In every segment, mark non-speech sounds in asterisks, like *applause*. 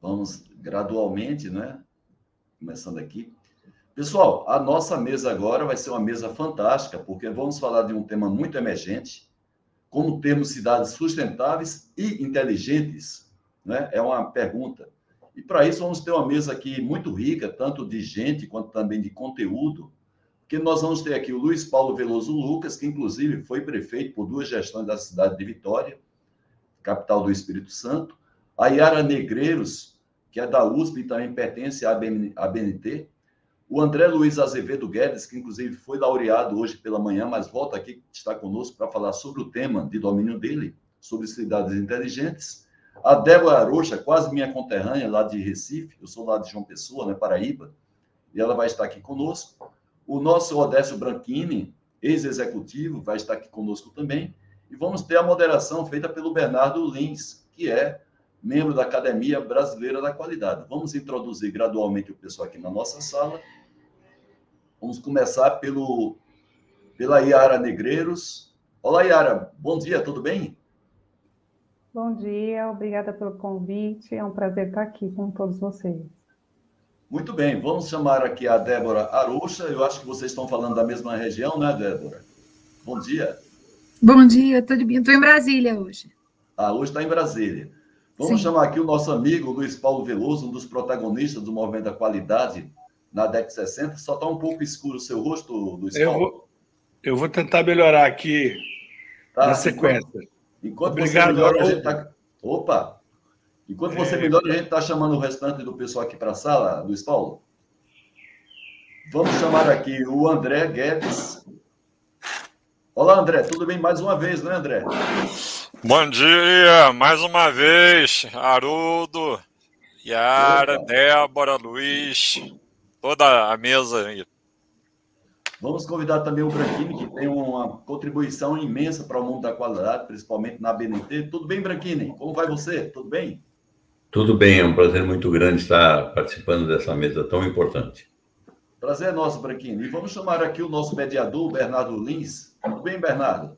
Vamos gradualmente, né? Começando aqui. Pessoal, a nossa mesa agora vai ser uma mesa fantástica, porque vamos falar de um tema muito emergente, como termos cidades sustentáveis e inteligentes, né? É uma pergunta. E para isso vamos ter uma mesa aqui muito rica, tanto de gente quanto também de conteúdo, porque nós vamos ter aqui o Luiz Paulo Veloso Lucas, que inclusive foi prefeito por duas gestões da cidade de Vitória, capital do Espírito Santo, a Yara Negreiros, que é da USP e também pertence à BNT, o André Luiz Azevedo Guedes, que inclusive foi laureado hoje pela manhã, mas volta aqui, está conosco para falar sobre o tema de domínio dele, sobre cidades inteligentes. A Débora Arocha, quase minha conterrânea, lá de Recife, eu sou lá de João Pessoa, né, Paraíba, e ela vai estar aqui conosco. O nosso Odécio Branchini, ex-executivo, vai estar aqui conosco também. E vamos ter a moderação feita pelo Bernardo Lins, que é membro da Academia Brasileira da Qualidade. Vamos introduzir gradualmente o pessoal aqui na nossa sala. Vamos começar pelo, pela Iara Negreiros. Olá, Iara. Bom dia, tudo bem? Bom dia, obrigada pelo convite. É um prazer estar aqui com todos vocês. Muito bem, vamos chamar aqui a Débora Aruxa. Eu acho que vocês estão falando da mesma região, né, Débora? Bom dia. Bom dia, tudo bem? Estou em Brasília hoje. Ah, hoje está em Brasília. Vamos Sim. chamar aqui o nosso amigo Luiz Paulo Veloso, um dos protagonistas do Movimento da Qualidade na década de 60. Só está um pouco escuro o seu rosto, Luiz eu Paulo. Vou, eu vou tentar melhorar aqui tá, na sequência. Enquanto, enquanto Obrigado, você melhora, a gente tá... Opa! Enquanto você é... melhora, a gente está chamando o restante do pessoal aqui para a sala, Luiz Paulo. Vamos chamar aqui o André Guedes. Olá, André, tudo bem mais uma vez, né, André? Bom dia, mais uma vez, Haroldo, Yara, Opa. Débora, Luiz, toda a mesa aí. Vamos convidar também o Branquini, que tem uma contribuição imensa para o mundo da qualidade, principalmente na BNT. Tudo bem, Branquini? Como vai você? Tudo bem? Tudo bem, é um prazer muito grande estar participando dessa mesa tão importante. Prazer é nosso, Branquinho. E vamos chamar aqui o nosso mediador, Bernardo Lins. Tudo bem, Bernardo?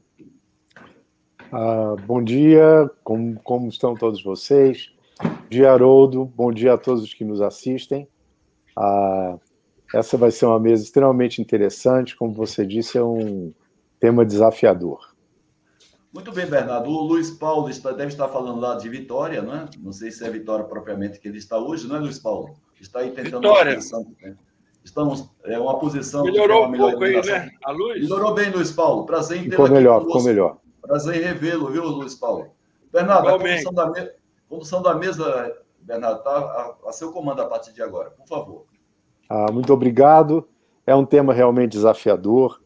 Ah, bom dia, como, como estão todos vocês? Bom dia, Haroldo. Bom dia a todos os que nos assistem. Ah, essa vai ser uma mesa extremamente interessante. Como você disse, é um tema desafiador. Muito bem, Bernardo. O Luiz Paulo está, deve estar falando lá de Vitória, não é? Não sei se é Vitória propriamente que ele está hoje, não é, Luiz Paulo? Está aí tentando Vitória. Posição, né? Estamos, é uma posição. Melhorou um pouco aí, né? A luz? Melhorou bem, Luiz Paulo. Prazer em tê-lo Ficou melhor, ficou melhor. Prazer em revê-lo, viu, Luiz Paulo? Bernardo, a condução, da me... condução da mesa, Bernardo, está a, a seu comando a partir de agora, por favor. Ah, muito obrigado. É um tema realmente desafiador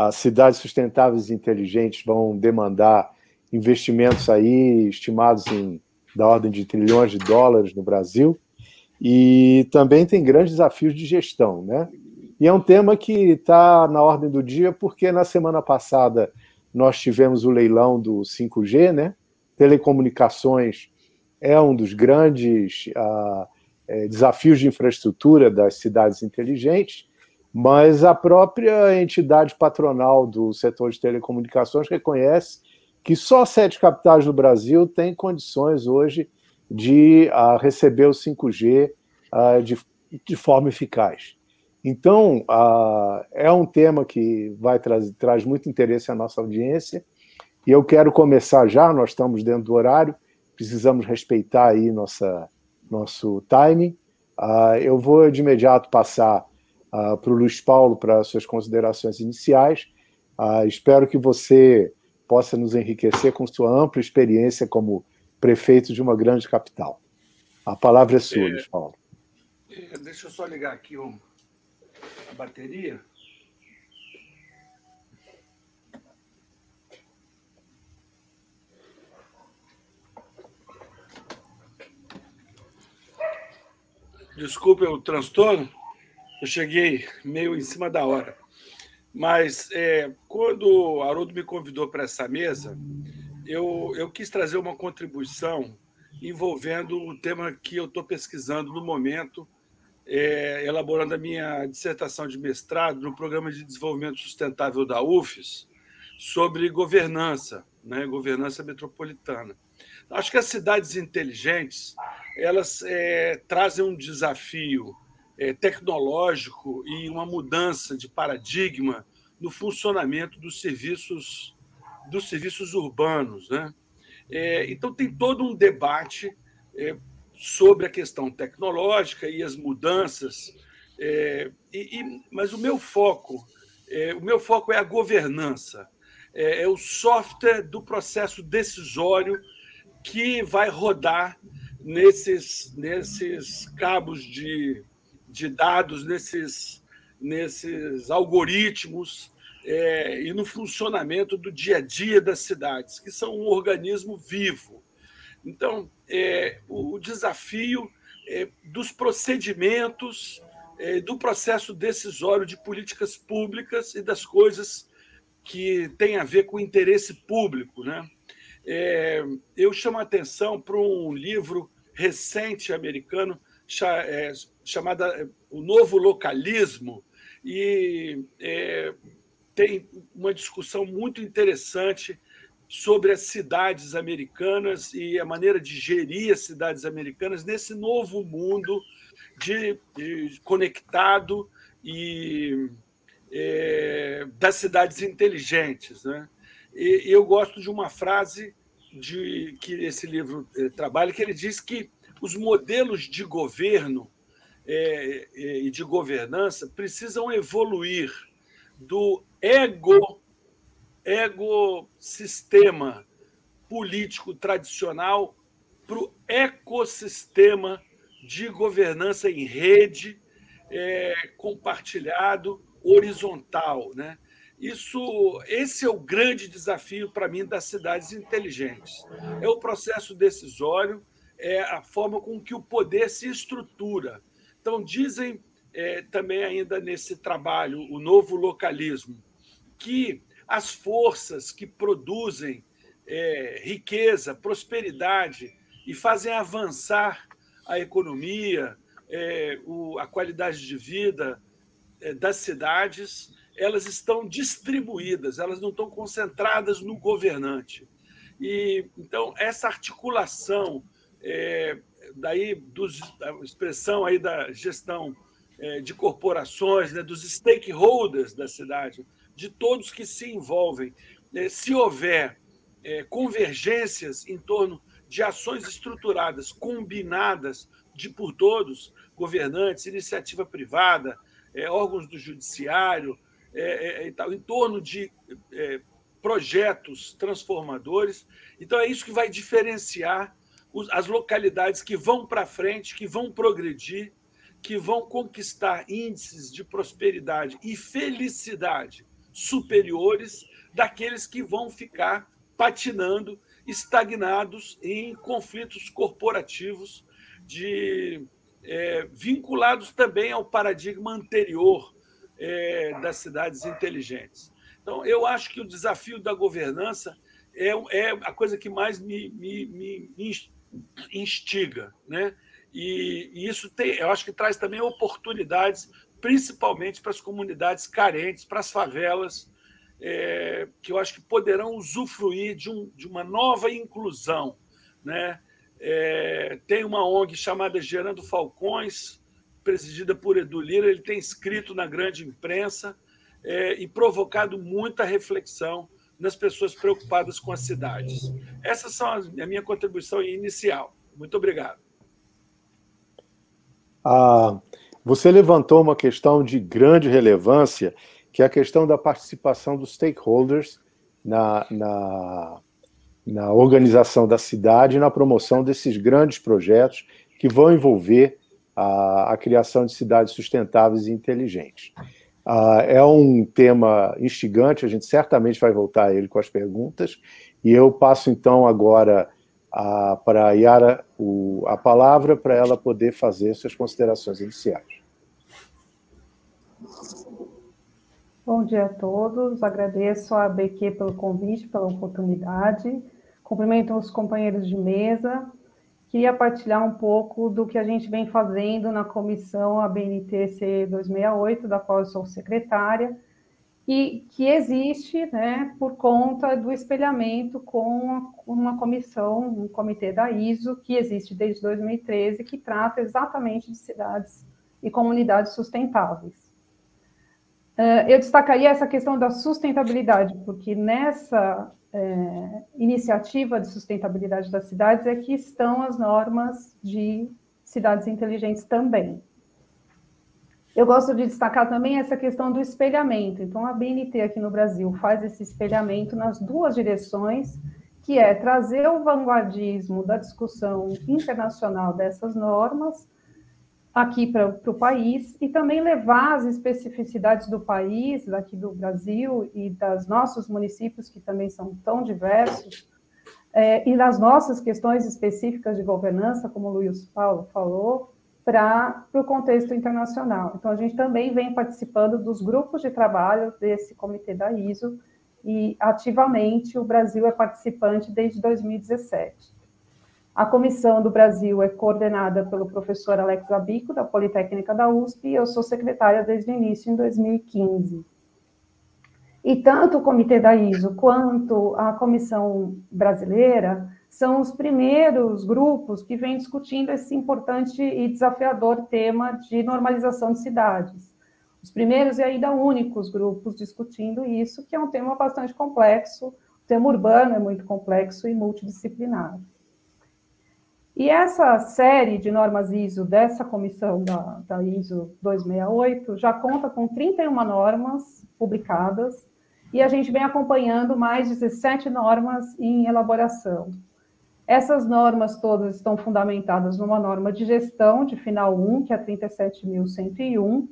as cidades sustentáveis e inteligentes vão demandar investimentos aí estimados em da ordem de trilhões de dólares no Brasil e também tem grandes desafios de gestão, né? E é um tema que está na ordem do dia porque na semana passada nós tivemos o leilão do 5G, né? Telecomunicações é um dos grandes uh, desafios de infraestrutura das cidades inteligentes mas a própria entidade patronal do setor de telecomunicações reconhece que só sete capitais do Brasil têm condições hoje de uh, receber o 5G uh, ah, de, de, forma eficaz. Então, uh, é um tema que vai trazer traz muito interesse à nossa audiência, e eu quero começar já, nós estamos dentro do horário, precisamos respeitar aí nossa, nosso timing. eu vou de imediato passar uh, para o Luiz Paulo para suas considerações iniciais. Uh, espero que você possa nos enriquecer com sua ampla experiência como prefeito de uma grande capital. A palavra é sua, é, Luiz Paulo. É, deixa eu só ligar aqui um, a bateria. Desculpe o transtorno. Eu cheguei meio em cima da hora. Mas é, quando o Haroldo me convidou para essa mesa, eu, eu quis trazer uma contribuição envolvendo o tema que eu estou pesquisando no momento, é, elaborando a minha dissertação de mestrado no Programa de Desenvolvimento Sustentável da UFES, sobre governança, né, governança metropolitana. Acho que as cidades inteligentes elas é, trazem um desafio é, tecnológico e uma mudança de paradigma no funcionamento dos serviços dos serviços urbanos, né? É, então tem todo um debate é, sobre a questão tecnológica e as mudanças, é, e, e, mas o meu foco, é, o meu foco é a governança, é, é, o software do processo decisório que vai rodar nesses, nesses cabos de, de dados, nesses, nesses algoritmos é, e no funcionamento do dia a dia das cidades, que são um organismo vivo. Então, é, o desafio é, dos procedimentos, é, do processo decisório de políticas públicas e das coisas que têm a ver com o interesse público. Né? É, eu chamo a atenção para um livro recente americano é, chamado é, O Novo Localismo, e tem uma discussão muito interessante sobre as cidades americanas e a maneira de gerir as cidades americanas nesse novo mundo de, de conectado e é, das cidades inteligentes. Né? E, eu gosto de uma frase de que esse livro é, trabalha, que ele diz que os modelos de governo é, é e de governança precisam evoluir do ego ecossistema político tradicional para o ecossistema de governança em rede, é, compartilhado, horizontal. Né? Isso, esse é o grande desafio para mim das cidades inteligentes. É o processo decisório, é a forma com que o poder se estrutura. Então, dizem é, também ainda nesse trabalho, o novo localismo, que as forças que produzem é, riqueza, prosperidade e fazem avançar a economia, é, o, a qualidade de vida é, das cidades, elas estão distribuídas, elas não estão concentradas no governante. E então essa articulação é, daí dos, a expressão aí da gestão é, de corporações, né, dos stakeholders da cidade, de todos que se envolvem. É, se houver é, convergências em torno de ações estruturadas, combinadas de por todos, governantes, iniciativa privada, é, órgãos do judiciário, é, é, em torno de projetos transformadores. Então, é isso que vai diferenciar as localidades que vão para frente, que vão progredir, que vão conquistar índices de prosperidade e felicidade superiores daqueles que vão ficar patinando, estagnados em conflitos corporativos de é, vinculados também ao paradigma anterior é, das cidades inteligentes. Então, eu acho que o desafio da governança é, é a coisa que mais me, me, me instiga, né? E, e isso tem, eu acho que traz também oportunidades principalmente para as comunidades carentes, para as favelas, é, que eu acho que poderão usufruir de, um, de uma nova inclusão. Né? É, tem uma ONG chamada Gerando Falcões, presidida por Edu Lira, ele tem escrito na grande imprensa é, e provocado muita reflexão nas pessoas preocupadas com as cidades. Essas são a minha contribuição inicial. Muito obrigado. Ah, você levantou uma questão de grande relevância, que é a questão da participação dos stakeholders na, na, na organização da cidade e na promoção desses grandes projetos que vão envolver a, a criação de cidades sustentáveis e inteligentes. Uh, é um tema instigante, a gente certamente vai voltar a ele com as perguntas, e eu passo então agora para a Yara o, a palavra para ela poder fazer suas considerações iniciais. Bom dia a todos, agradeço a BQ pelo convite, pela oportunidade, cumprimento os companheiros de mesa, queria partilhar um pouco do que a gente vem fazendo na comissão ABNTC 268, da qual eu sou secretária, e que existe né, por conta do espelhamento com uma comissão, um comitê da ISO, que existe desde 2013, que trata exatamente de cidades e comunidades sustentáveis. Eh, eu destacaria essa questão da sustentabilidade, porque nessa é, iniciativa de sustentabilidade das cidades é que estão as normas de cidades inteligentes também. Eu gosto de destacar também essa questão do espelhamento. Então, a BNT aqui no Brasil faz esse espelhamento nas duas direções, que é trazer o vanguardismo da discussão internacional dessas normas aqui para o país e também levar as especificidades do país, daqui do Brasil e das nossos municípios, que também são tão diversos, é, e das nossas questões específicas de governança, como o Luiz Paulo falou, para o contexto internacional. Então, a gente também vem participando dos grupos de trabalho desse comitê da ISO e ativamente o Brasil é participante desde 2017. A comissão do Brasil é coordenada pelo professor Alex Abico, da Politécnica da USP, e eu sou secretária desde o início, em 2015. E tanto o comitê da ISO quanto a comissão brasileira são os primeiros grupos que vêm discutindo esse importante e desafiador tema de normalização de cidades. Os primeiros e ainda únicos grupos discutindo isso, que é um tema bastante complexo, o tema urbano é muito complexo e multidisciplinar. E essa série de normas ISO dessa comissão da, da ISO 268 já conta com 31 normas publicadas e a gente vem acompanhando mais 17 normas em elaboração. Essas normas todas estão fundamentadas numa norma de gestão de final 1, que é a 37.101,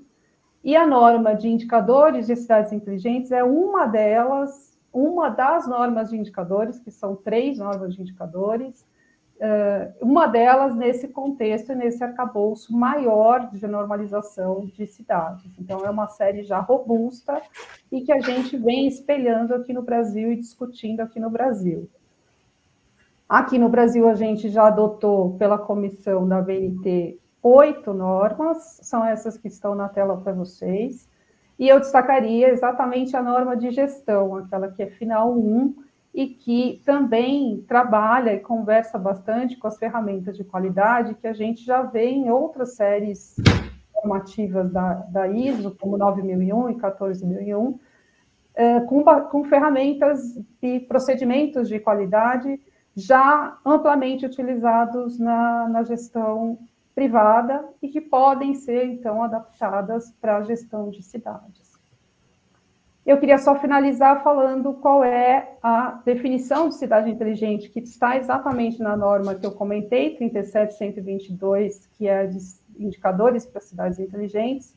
e a norma de indicadores de cidades inteligentes é uma delas, uma das normas de indicadores, que são três normas de indicadores, uma delas nesse contexto e nesse arcabouço maior de normalização de cidades. Então, é uma série já robusta e que a gente vem espelhando aqui no Brasil e discutindo aqui no Brasil. Aqui no Brasil, a gente já adotou pela comissão da VNT oito normas, são essas que estão na tela para vocês, e eu destacaria exatamente a norma de gestão, aquela que é final 1, e que também trabalha e conversa bastante com as ferramentas de qualidade que a gente já vê em outras séries normativas da, da ISO, como 9001 e 14001, é, com, com ferramentas e procedimentos de qualidade já amplamente utilizados na, na gestão privada e que podem ser, então, adaptadas para a gestão de cidades. Eu queria só finalizar falando qual é a definição de cidade inteligente, que está exatamente na norma que eu comentei, 37122, que é de indicadores para cidades inteligentes,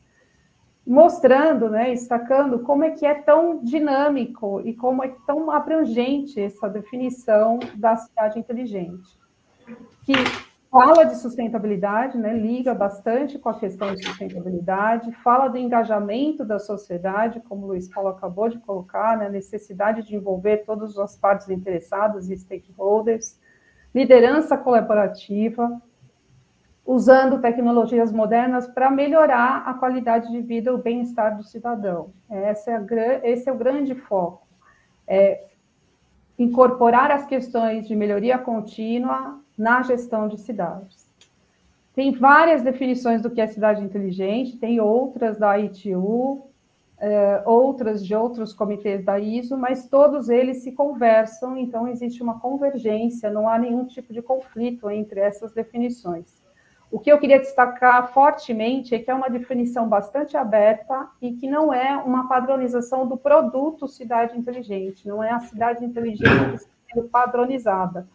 mostrando, né, destacando como é que é tão dinâmico e como é tão abrangente essa definição da cidade inteligente, que fala de sustentabilidade, né, liga bastante com a questão de sustentabilidade, fala do engajamento da sociedade, como o Luiz Paulo acabou de colocar, né, a necessidade de envolver todas as partes interessadas e stakeholders, liderança colaborativa, usando tecnologias modernas para melhorar a qualidade de vida e o bem-estar do cidadão. Esse é, esse é o grande foco. É incorporar as questões de melhoria contínua na gestão de cidades. Tem várias definições do que é cidade inteligente, tem outras da ITU, é, outras de outros comitês da ISO, mas todos eles se conversam, então existe uma convergência, não há nenhum tipo de conflito entre essas definições. O que eu queria destacar fortemente é que é uma definição bastante aberta e que não é uma padronização do produto cidade inteligente, não é a cidade inteligente sendo padronizada.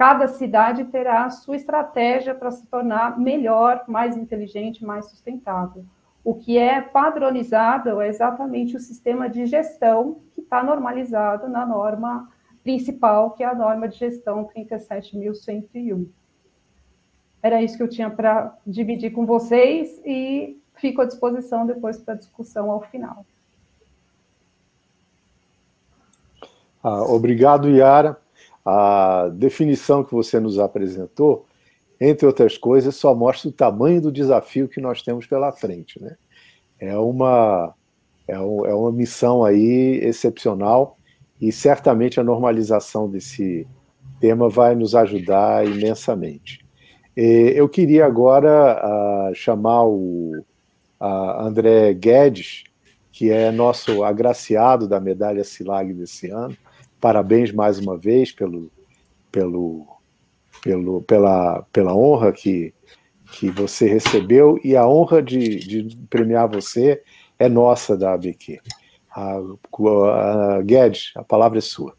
Cada cidade terá a sua estratégia para se tornar melhor, mais inteligente, mais sustentável. O que é padronizado é exatamente o sistema de gestão que está normalizado na norma principal, que é a norma de gestão 37.101. Era isso que eu tinha para dividir com vocês e fico à disposição depois para discussão ao final. Ah, obrigado, Yara. A definição que você nos apresentou, entre outras coisas, só mostra o tamanho do desafio que nós temos pela frente. Né? É, uma, É, é uma missão aí excepcional e certamente a normalização desse tema vai nos ajudar imensamente. Eu queria agora uh, chamar o André Guedes, que é nosso agraciado da medalha SILAG desse ano. Parabéns mais uma vez pelo, pelo, pelo, pela, pela honra que, que você recebeu e a honra de, de premiar você é nossa da ABQ. A, a, Guedes, a palavra é sua.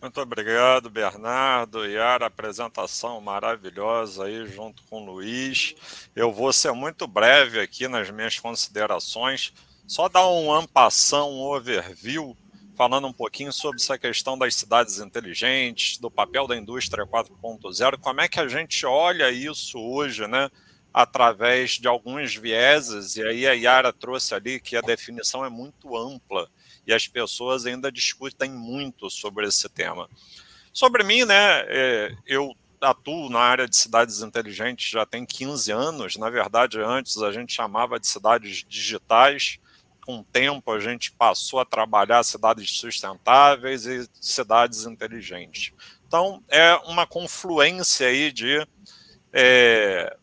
Muito obrigado, Bernardo. Yara, apresentação maravilhosa aí junto com o Luiz. Eu vou ser muito breve aqui nas minhas considerações. Só dar um ampação, um overview, falando um pouquinho sobre essa questão das cidades inteligentes, do papel da indústria 4.0, como é que a gente olha isso hoje, né? Através de alguns vieses, e aí a Yara trouxe ali que a definição é muito ampla e as pessoas ainda discutem muito sobre esse tema. Sobre mim, né, é, eu atuo na área de cidades inteligentes já tem 15 anos. Na verdade, antes a gente chamava de cidades digitais. Com o tempo, a gente passou a trabalhar cidades sustentáveis e cidades inteligentes. Então, é uma confluência aí de é,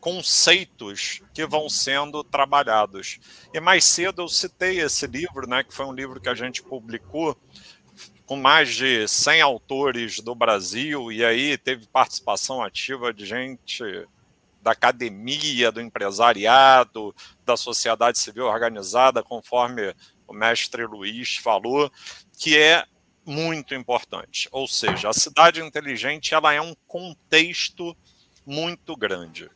conceitos que vão sendo trabalhados. E mais cedo eu citei esse livro, né, que foi um livro que a gente publicou com mais de 100 autores do Brasil, e aí teve participação ativa de gente da academia, do empresariado, da sociedade civil organizada, conforme o mestre Luiz falou, que é muito importante. Ou seja, a cidade inteligente ela é um contexto muito grande.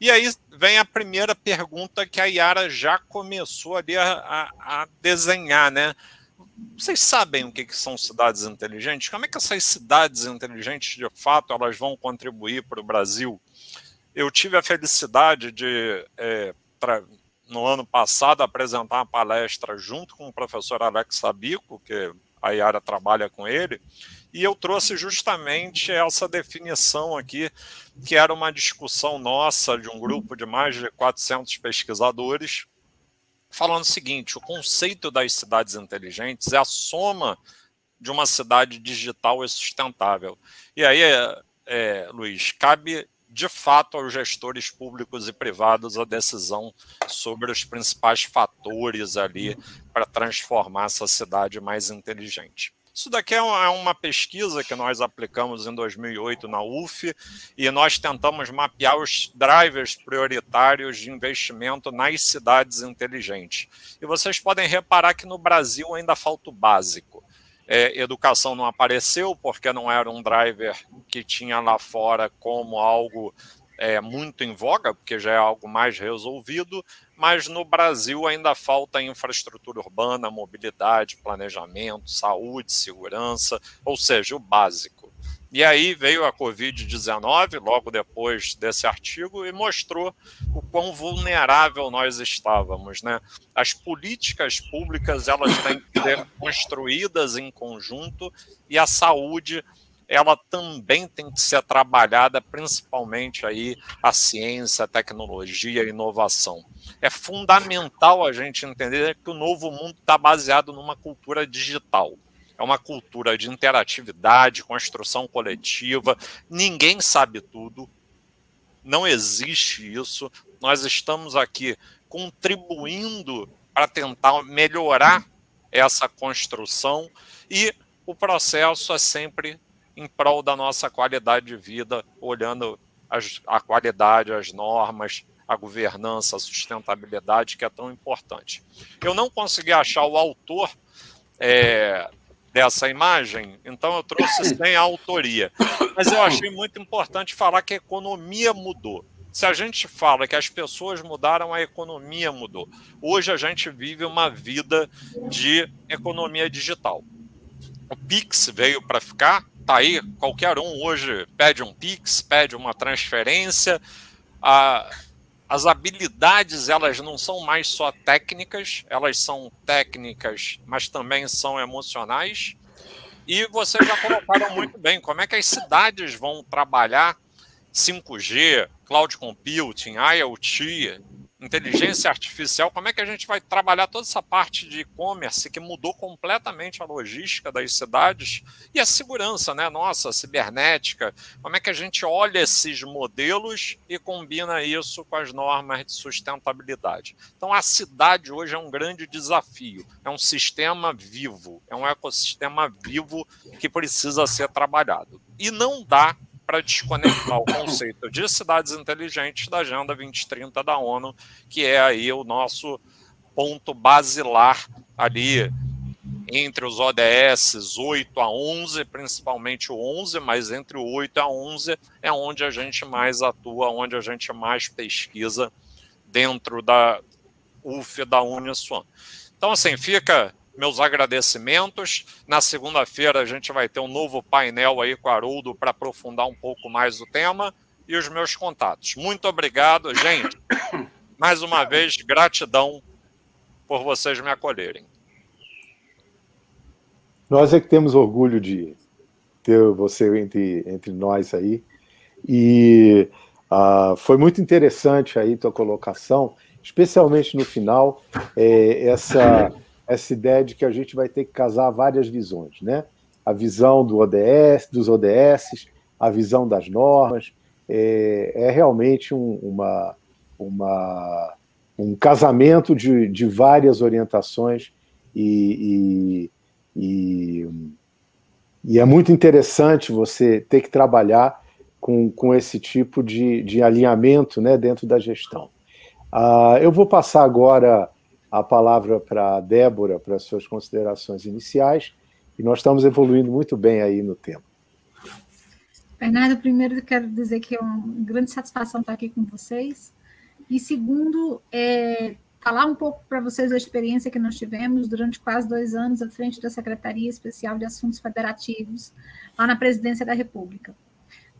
E aí vem a primeira pergunta que a Yara já começou ali a, a, a desenhar, né? Vocês sabem o que, que são cidades inteligentes? Como é que essas cidades inteligentes, de fato, elas vão contribuir para o Brasil? Eu tive a felicidade de, é, pra, no ano passado, apresentar uma palestra junto com o professor Alex Sabico, que a Yara trabalha com ele, e eu trouxe justamente essa definição aqui, que era uma discussão nossa de um grupo de mais de 400 pesquisadores, falando o seguinte: o conceito das cidades inteligentes é a soma de uma cidade digital e sustentável. E aí, é, Luiz, cabe de fato aos gestores públicos e privados a decisão sobre os principais fatores ali para transformar essa cidade mais inteligente. Isso daqui é, é uma pesquisa que nós aplicamos em 2008 na UF e nós tentamos mapear os drivers prioritários de investimento nas cidades inteligentes. E vocês podem reparar que no Brasil ainda falta o básico. É, educação não apareceu porque não era um driver que tinha lá fora como algo é, muito em voga, porque já é algo mais resolvido, mas no Brasil ainda falta infraestrutura urbana, mobilidade, planejamento, saúde, segurança, ou seja, o básico. E aí veio a Covid-19, logo depois desse artigo, e mostrou o quão vulnerável nós estávamos. Né? As políticas públicas elas têm que ser construídas em conjunto e a saúde ela também tem que ser trabalhada, principalmente aí a ciência, a tecnologia, a inovação. É fundamental a gente entender que o novo mundo está baseado numa cultura digital. É uma cultura de interatividade, construção coletiva. Ninguém sabe tudo. Não existe isso. Nós estamos aqui contribuindo para tentar melhorar essa construção e o processo é sempre em prol da nossa qualidade de vida, olhando as, a qualidade, as normas, a governança, a sustentabilidade, que é tão importante. Eu não consegui achar o autor é, dessa imagem, então eu trouxe *laughs* sem a autoria. Mas eu achei muito importante falar que a economia mudou. Se a gente fala que as pessoas mudaram, a economia mudou. Hoje a gente vive uma vida de economia digital. O Pix veio para ficar, Tá aí, qualquer um hoje pede um Pix, pede uma transferência. A, as habilidades, elas não são mais só técnicas, elas são técnicas, mas também são emocionais. E vocês já colocaram *coughs* muito bem como é que as cidades vão trabalhar 5G, cloud computing, IoT, inteligência artificial, como é que a gente vai trabalhar toda essa parte de e-commerce que mudou completamente a logística das cidades e a segurança, né? Nossa, cibernética. Como é que a gente olha esses modelos e combina isso com as normas de sustentabilidade? Então, a cidade hoje é um grande desafio. É um sistema vivo, é um ecossistema vivo que precisa ser trabalhado. E não dá para desconectar o conceito de cidades inteligentes da Agenda 2030 da ONU, que é aí o nosso ponto basilar ali entre os ODS 8 a 11, principalmente o 11, mas entre o 8 a 11 é onde a gente mais atua, onde a gente mais pesquisa dentro da UF da Uniswan. Então, assim, fica meus agradecimentos. Na segunda-feira a gente vai ter um novo painel aí com o Haroldo para aprofundar um pouco mais o tema e os meus contatos. Muito obrigado, gente. *coughs* Mais uma vez, gratidão por vocês me acolherem. Nós é que temos orgulho de ter você entre, entre nós aí. E uh, foi muito interessante aí tua colocação, especialmente no final, é, essa essa ideia de que a gente vai ter que casar várias visões, né? A visão do ODS, dos ODS, a visão das normas, é, é realmente um, uma, uma, um casamento de, de várias orientações e, e, e, e, é muito interessante você ter que trabalhar com, com esse tipo de, de alinhamento né, dentro da gestão. Uh, eu vou passar agora a palavra para a Débora para as suas considerações iniciais, e nós estamos evoluindo muito bem aí no tema. Bernardo, primeiro eu quero dizer que é uma grande satisfação estar aqui com vocês, e segundo, é, falar um pouco para vocês da experiência que nós tivemos durante quase dois anos à frente da Secretaria Especial de Assuntos Federativos, lá na Presidência da República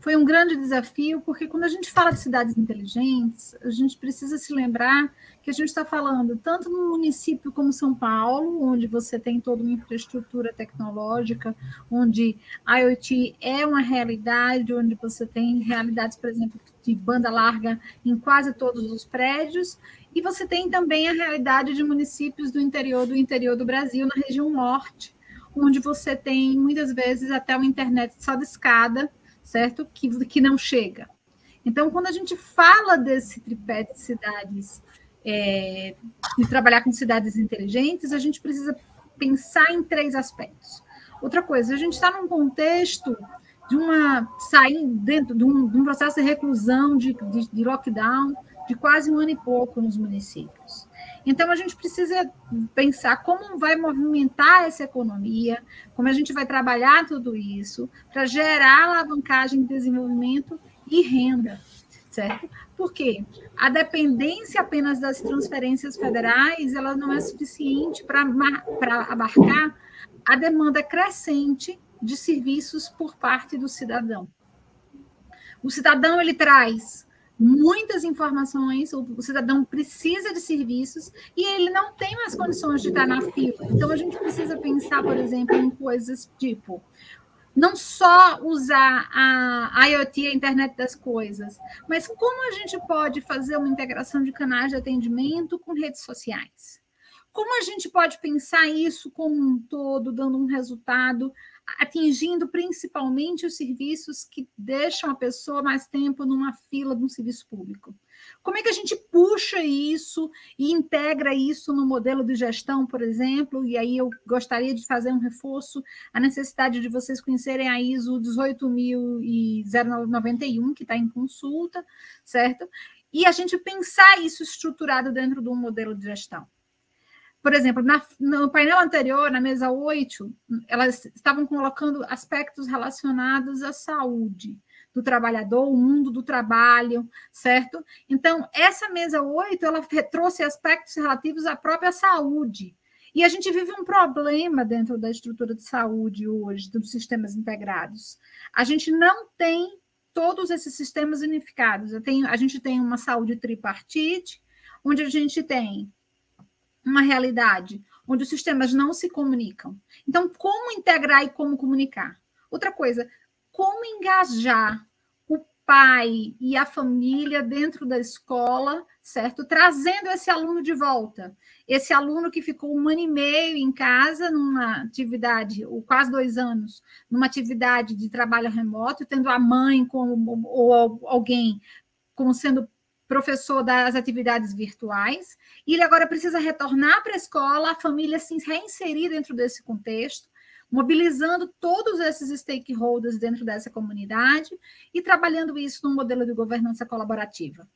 foi um grande desafio, porque quando a gente fala de cidades inteligentes, a gente precisa se lembrar que a gente está falando tanto no município como São Paulo, onde você tem toda uma infraestrutura tecnológica, onde IoT é uma realidade, onde você tem realidades, por exemplo, de banda larga em quase todos os prédios, e você tem também a realidade de municípios do interior do interior do Brasil, na região norte, onde você tem muitas vezes até uma internet só de escada, certo? Que, que não chega. Então, quando a gente fala desse tripé de cidades, é, de trabalhar com cidades inteligentes, a gente precisa pensar em três aspectos. Outra coisa, a gente está num contexto de uma sair dentro de um, de um processo de reclusão, de, de, de lockdown, de quase um ano e pouco nos municípios. Então, a gente precisa pensar como vai movimentar essa economia, como a gente vai trabalhar tudo isso para gerar alavancagem de desenvolvimento e renda, certo? Porque a dependência apenas das transferências federais, ela não é suficiente para abarcar a demanda crescente de serviços por parte do cidadão. O cidadão ele traz muitas informações, o cidadão precisa de serviços e ele não tem mais condições de estar na fila. Então, a gente precisa pensar, por exemplo, em coisas tipo não só usar a IoT, a internet das coisas, mas como a gente pode fazer uma integração de canais de atendimento com redes sociais? Como a gente pode pensar isso como um todo, dando um resultado atingindo principalmente os serviços que deixam a pessoa mais tempo numa fila de um serviço público. Como é que a gente puxa isso e integra isso no modelo de gestão, por exemplo? E aí eu gostaria de fazer um reforço, a necessidade de vocês conhecerem a ISO 18.091, que está em consulta, certo? E a gente pensar isso estruturado dentro de um modelo de gestão. Por exemplo, na, no painel anterior, na mesa 8, elas estavam colocando aspectos relacionados à saúde do trabalhador, o mundo do trabalho, certo? Então, essa mesa 8, ela trouxe aspectos relativos à própria saúde. E a gente vive um problema dentro da estrutura de saúde hoje, dos sistemas integrados. A gente não tem todos esses sistemas unificados. Tenho, a gente tem uma saúde tripartite, onde a gente tem uma realidade onde os sistemas não se comunicam. Então, como integrar e como comunicar? Outra coisa, como engajar o pai e a família dentro da escola, certo? Trazendo esse aluno de volta. Esse aluno que ficou um ano e meio em casa, numa atividade, ou quase dois anos, numa atividade de trabalho remoto, tendo a mãe como, ou alguém como sendo professor das atividades virtuais, e ele agora precisa retornar para a escola, a família se reinserir dentro desse contexto, mobilizando todos esses stakeholders dentro dessa comunidade e trabalhando isso num modelo de governança colaborativa.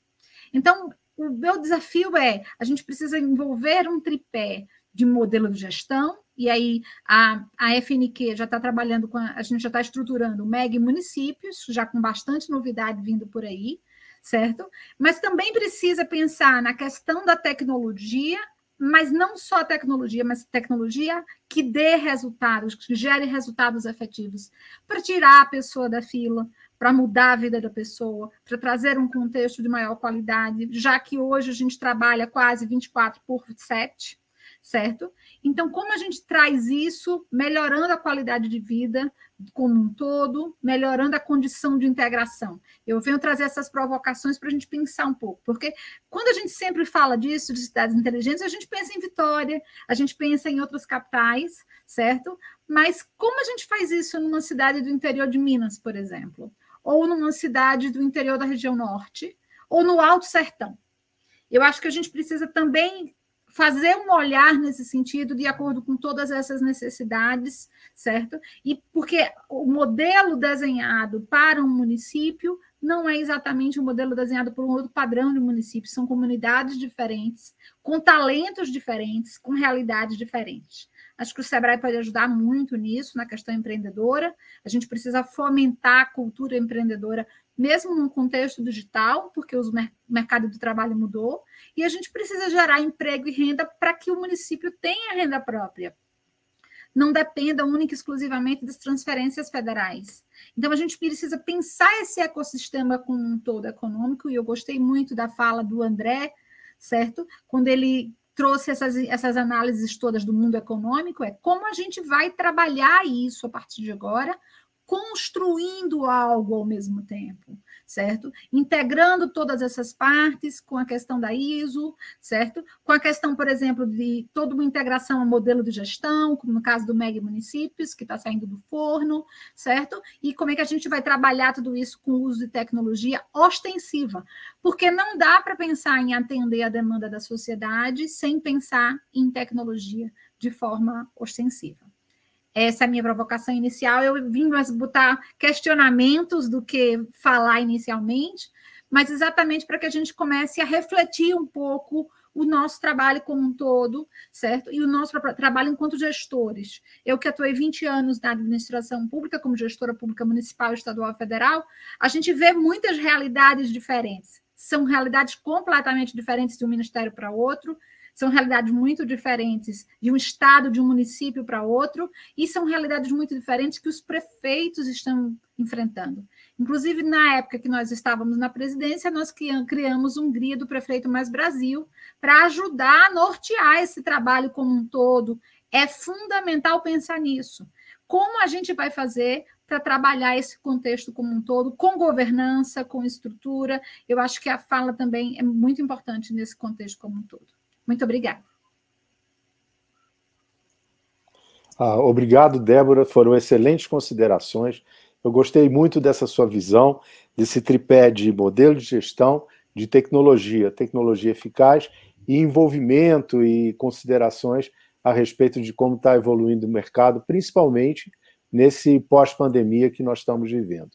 Então, o meu desafio é: a gente precisa envolver um tripé de modelo de gestão, e aí a, a FNQ já está trabalhando com, a, a gente já está estruturando MEG municípios, já com bastante novidade vindo por aí, certo? Mas também precisa pensar na questão da tecnologia, mas não só a tecnologia, mas tecnologia que dê resultados, que gere resultados efetivos, para tirar a pessoa da fila, para mudar a vida da pessoa, para trazer um contexto de maior qualidade, já que hoje a gente trabalha quase 24 por 7, certo? Então, como a gente traz isso, melhorando a qualidade de vida como um todo, melhorando a condição de integração? Eu venho trazer essas provocações para a gente pensar um pouco, porque quando a gente sempre fala disso, de cidades inteligentes, a gente pensa em Vitória, a gente pensa em outras capitais, certo? Mas como a gente faz isso numa cidade do interior de Minas, por exemplo? Ou numa cidade do interior da região norte, ou no Alto Sertão? Eu acho que a gente precisa também fazer um olhar nesse sentido, de acordo com todas essas necessidades, certo? E porque o modelo desenhado para um município não é exatamente um modelo desenhado por um outro padrão de município, são comunidades diferentes, com talentos diferentes, com realidades diferentes. Acho que o Sebrae pode ajudar muito nisso, na questão empreendedora. A gente precisa fomentar a cultura empreendedora mesmo no contexto digital, porque o mercado de trabalho mudou, e a gente precisa gerar emprego e renda para que o município tenha renda própria. Não dependa única e exclusivamente das transferências federais. Então, a gente precisa pensar esse ecossistema como um todo econômico, e eu gostei muito da fala do André, certo? Quando ele trouxe essas, essas análises todas do mundo econômico, é como a gente vai trabalhar isso a partir de agora, construindo algo ao mesmo tempo, certo? Integrando todas essas partes com a questão da ISO, certo? Com a questão, por exemplo, de toda uma integração ao modelo de gestão, como no caso do MEG Municípios, que está saindo do forno, certo? E como é que a gente vai trabalhar tudo isso com o uso de tecnologia ostensiva? Porque não dá para pensar em atender a demanda da sociedade sem pensar em tecnologia de forma ostensiva. Essa é a minha provocação inicial. Eu vim mais botar questionamentos do que falar inicialmente, mas exatamente para que a gente comece a refletir um pouco o nosso trabalho como um todo, certo? E o nosso trabalho enquanto gestores. Eu que atuei 20 anos na administração pública, como gestora pública municipal, estadual e federal, a gente vê muitas realidades diferentes. São realidades completamente diferentes de um ministério para outro, são realidades muito diferentes de um estado, de um município para outro, e são realidades muito diferentes que os prefeitos estão enfrentando. Inclusive, na época que nós estávamos na presidência, nós criamos um GRIA do Prefeito Mais Brasil para ajudar a nortear esse trabalho como um todo. É fundamental pensar nisso. Como a gente vai fazer para trabalhar esse contexto como um todo, com governança, com estrutura? Eu acho que a fala também é muito importante nesse contexto como um todo. Muito obrigada. Ah, obrigado, Débora. Foram excelentes considerações. Eu gostei muito dessa sua visão, desse tripé de modelo de gestão, de tecnologia, tecnologia eficaz e envolvimento e considerações a respeito de como está evoluindo o mercado, principalmente nesse pós-pandemia que nós estamos vivendo.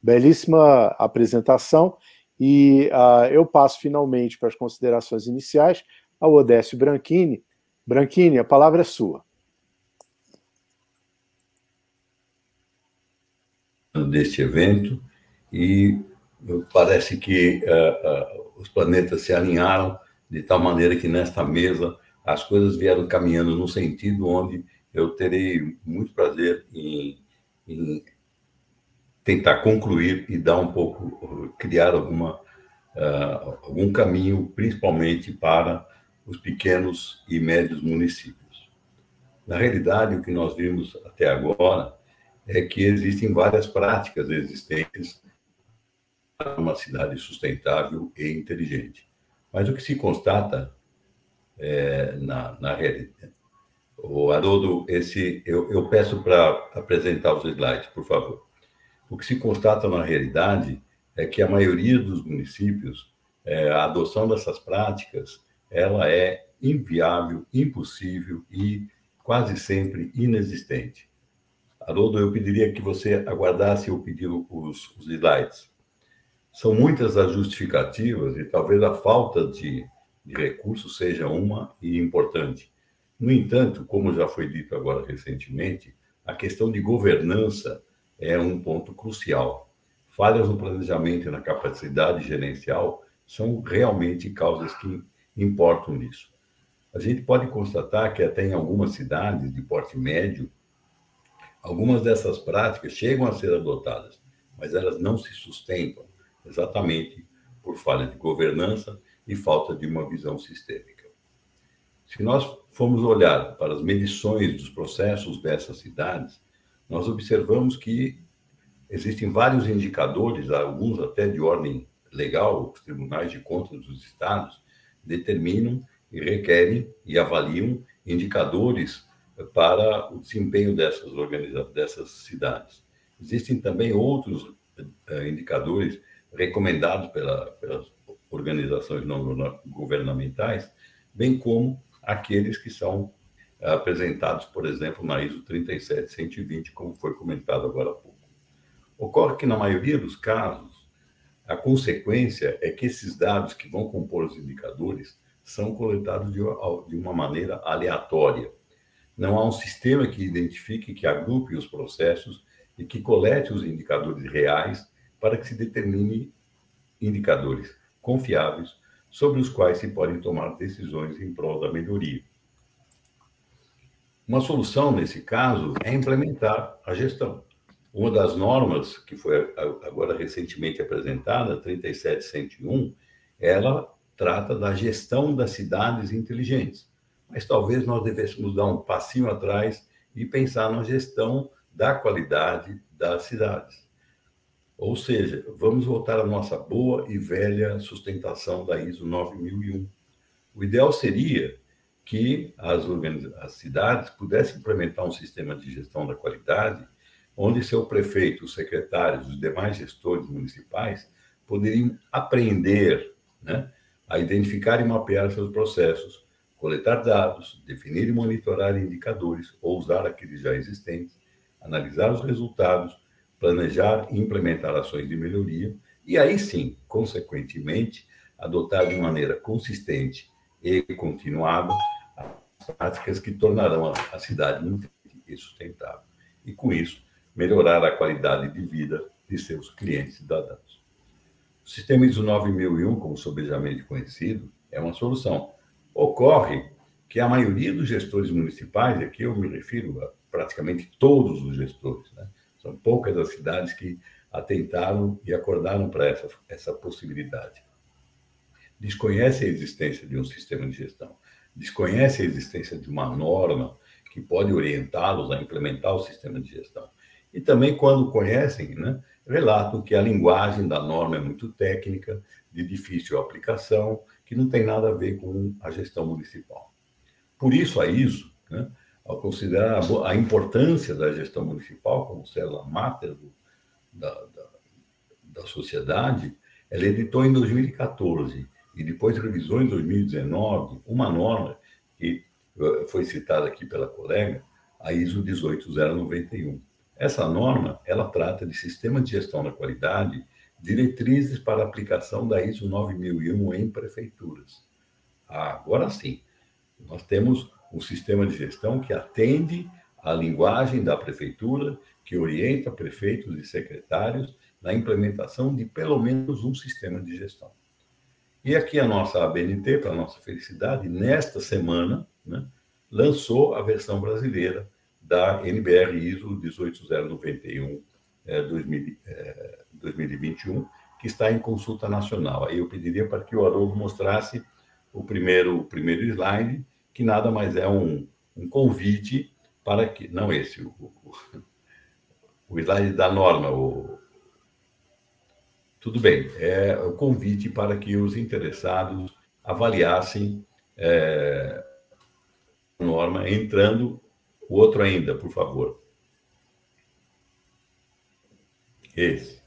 Belíssima apresentação e uh, eu passo finalmente para as considerações iniciais, ao Odécio Branchini. Branchini, a palavra é sua. Deste evento, e parece que uh, uh, os planetas se alinharam de tal maneira que nesta mesa as coisas vieram caminhando no sentido onde eu terei muito prazer em, em tentar concluir e dar um pouco, criar alguma, uh, algum caminho, principalmente para os pequenos e médios municípios. Na realidade, o que nós vimos até agora é que existem várias práticas existentes uma cidade sustentável e inteligente. Mas o que se constata é, na, na realidade. O Haroldo, esse, eu, eu peço para apresentar os slides, por favor. O que se constata na realidade é que a maioria dos municípios, é, a adoção dessas práticas, ela é inviável, impossível e quase sempre inexistente. Haroldo, eu pediria que você aguardasse eu pedir os, os slides. São muitas as justificativas e talvez a falta de, de recursos seja uma e importante. No entanto, como já foi dito agora recentemente, a questão de governança é um ponto crucial. Falhas no planejamento e na capacidade gerencial são realmente causas que importam nisso. A gente pode constatar que até em algumas cidades de porte médio, algumas dessas práticas chegam a ser adotadas, mas elas não se sustentam, exatamente por falha de governança e falta de uma visão sistêmica. Se nós formos olhar para as medições dos processos dessas cidades, nós observamos que existem vários indicadores, alguns até de ordem legal, os tribunais de contas dos estados determinam e requerem e avaliam indicadores para o desempenho dessas organizações, dessas cidades. Existem também outros uh, indicadores recomendados pela, pelas organizações não governamentais, bem como aqueles que são apresentados, por exemplo, na ISO 37120, como foi comentado agora há pouco. Ocorre que, na maioria dos casos, a consequência é que esses dados que vão compor os indicadores são coletados de uma maneira aleatória. Não há um sistema que identifique, que agrupe os processos e que colete os indicadores reais para que se determine indicadores confiáveis sobre os quais se podem tomar decisões em prol da melhoria. Uma solução, nesse caso, é implementar a gestão. Uma das normas que foi agora recentemente apresentada, 37101, ela trata da gestão das cidades inteligentes. Mas talvez nós devêssemos dar um passinho atrás e pensar na gestão da qualidade das cidades. Ou seja, vamos voltar à nossa boa e velha sustentação da ISO 9001. O ideal seria que as, as cidades pudessem implementar um sistema de gestão da qualidade, onde seu prefeito, os secretários, os demais gestores municipais poderiam aprender né, a identificar e mapear seus processos, coletar dados, definir e monitorar indicadores ou usar aqueles já existentes, analisar os resultados, planejar e implementar ações de melhoria e aí sim, consequentemente, adotar de maneira consistente e continuada as práticas que tornarão a cidade e sustentável. E com isso, melhorar a qualidade de vida de seus clientes e cidadãos. O sistema ISO 9001, como sobejamente conhecido, é uma solução. Ocorre que a maioria dos gestores municipais, aqui eu me refiro a praticamente todos os gestores, né, são poucas as cidades que atentaram e acordaram para essa, essa possibilidade. Desconhece a existência de um sistema de gestão, desconhece a existência de uma norma que pode orientá-los a implementar o sistema de gestão. E também, quando conhecem, né, relatam que a linguagem da norma é muito técnica, de difícil aplicação, que não tem nada a ver com a gestão municipal. Por isso, a ISO, né, ao considerar a, importância da gestão municipal como célula máter do, da, da, da sociedade, ela editou em 2014 e depois revisou em 2019 uma norma que eh, foi citada aqui pela colega, a ISO 18091. Essa norma, ela trata de sistema de gestão da qualidade, diretrizes para aplicação da ISO 9001 em prefeituras. Ah, agora sim, nós temos um sistema de gestão que atende à linguagem da prefeitura, que orienta prefeitos e secretários na implementação de pelo menos um sistema de gestão. E aqui a nossa ABNT, para nossa felicidade, nesta semana, né, lançou a versão brasileira da NBR ISO 18091 é, 2000, é, 2021, que está em consulta nacional. Aí eu pediria para que o Haroldo mostrasse o primeiro, o primeiro slide, que nada mais é um, um convite para que. Não esse, o, o, o slide da norma, o, Tudo bem, é o convite para que os interessados avaliassem é, a norma, entrando o outro ainda, por favor. Esse.